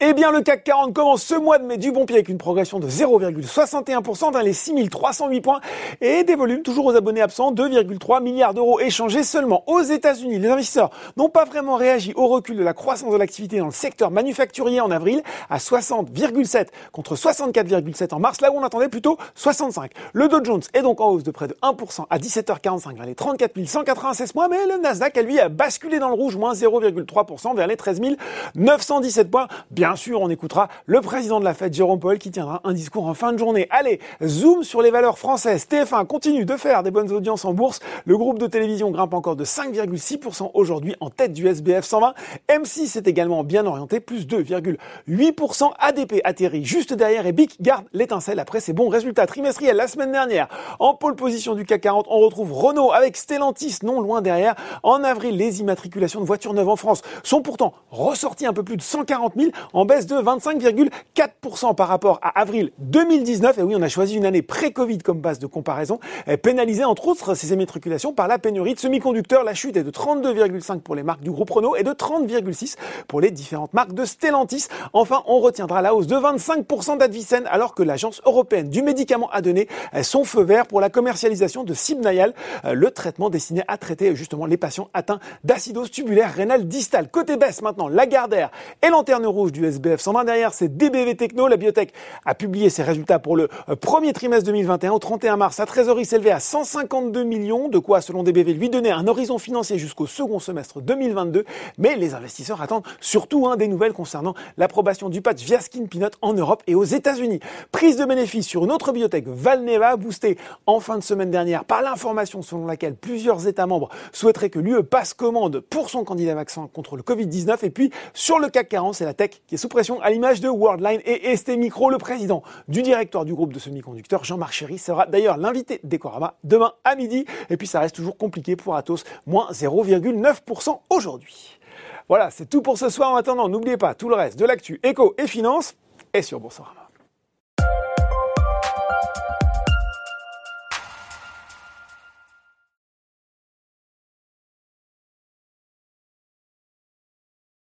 Eh bien, le CAC 40 commence ce mois de mai du bon pied avec une progression de 0,61% dans les 6308 points et des volumes toujours aux abonnés absents, 2,3 milliards d'euros échangés seulement aux États-Unis. Les investisseurs n'ont pas vraiment réagi au recul de la croissance de l'activité dans le secteur manufacturier en avril à 60,7 contre 64,7 en mars, là où on attendait plutôt 65. Le Dow Jones est donc en hausse de près de 1% à 17h45 vers les 34 196 points, mais le Nasdaq, lui, a basculé dans le rouge, moins 0,3% vers les 13 917 points. Sûr, on écoutera le président de la Fed, Jérôme Powell, qui tiendra un discours en fin de journée. Allez, zoom sur les valeurs françaises. TF1 continue de faire des bonnes audiences en bourse. Le groupe de télévision grimpe encore de 5,6% aujourd'hui en tête du SBF 120. M6 est également bien orienté, plus 2,8%. ADP atterrit juste derrière et BIC garde l'étincelle après ses bons résultats trimestriels la semaine dernière. En pole position du CAC 40, on retrouve Renault avec Stellantis non loin derrière. En avril, les immatriculations de voitures neuves en France sont pourtant ressorties un peu plus de 140 000 en baisse de 25,4% par rapport à avril 2019. Et oui, on a choisi une année pré-Covid comme base de comparaison, pénalisée entre autres ces immatriculations par la pénurie de semi-conducteurs. La chute est de 32,5 pour les marques du groupe Renault et de 30,6 pour les différentes marques de Stellantis. Enfin, on retiendra la hausse de 25% d'Advicen alors que l'agence européenne du médicament a donné son feu vert pour la commercialisation de Sibnayal, le traitement destiné à traiter justement les patients atteints d'acidose tubulaire rénale distale. Côté baisse maintenant, Lagardère et lanterne rouge du SBF 120 derrière, c'est DBV Techno. La biotech a publié ses résultats pour le euh, premier trimestre 2021. Au 31 mars, sa trésorerie s'élevait à 152 millions, de quoi, selon DBV, lui donner un horizon financier jusqu'au second semestre 2022. Mais les investisseurs attendent surtout hein, des nouvelles concernant l'approbation du patch via Skin Peanut en Europe et aux États-Unis. Prise de bénéfice sur une autre biotech, Valneva, boostée en fin de semaine dernière par l'information selon laquelle plusieurs États membres souhaiteraient que l'UE passe commande pour son candidat vaccin contre le Covid-19. Et puis, sur le CAC 40, c'est la tech sous pression à l'image de Worldline et ST Micro. Le président du directoire du groupe de semi-conducteurs, Jean-Marc Chéry, sera d'ailleurs l'invité d'Ecorama demain à midi. Et puis ça reste toujours compliqué pour Atos, moins 0,9% aujourd'hui. Voilà, c'est tout pour ce soir. En attendant, n'oubliez pas tout le reste de l'actu éco et finance est sur Boursorama.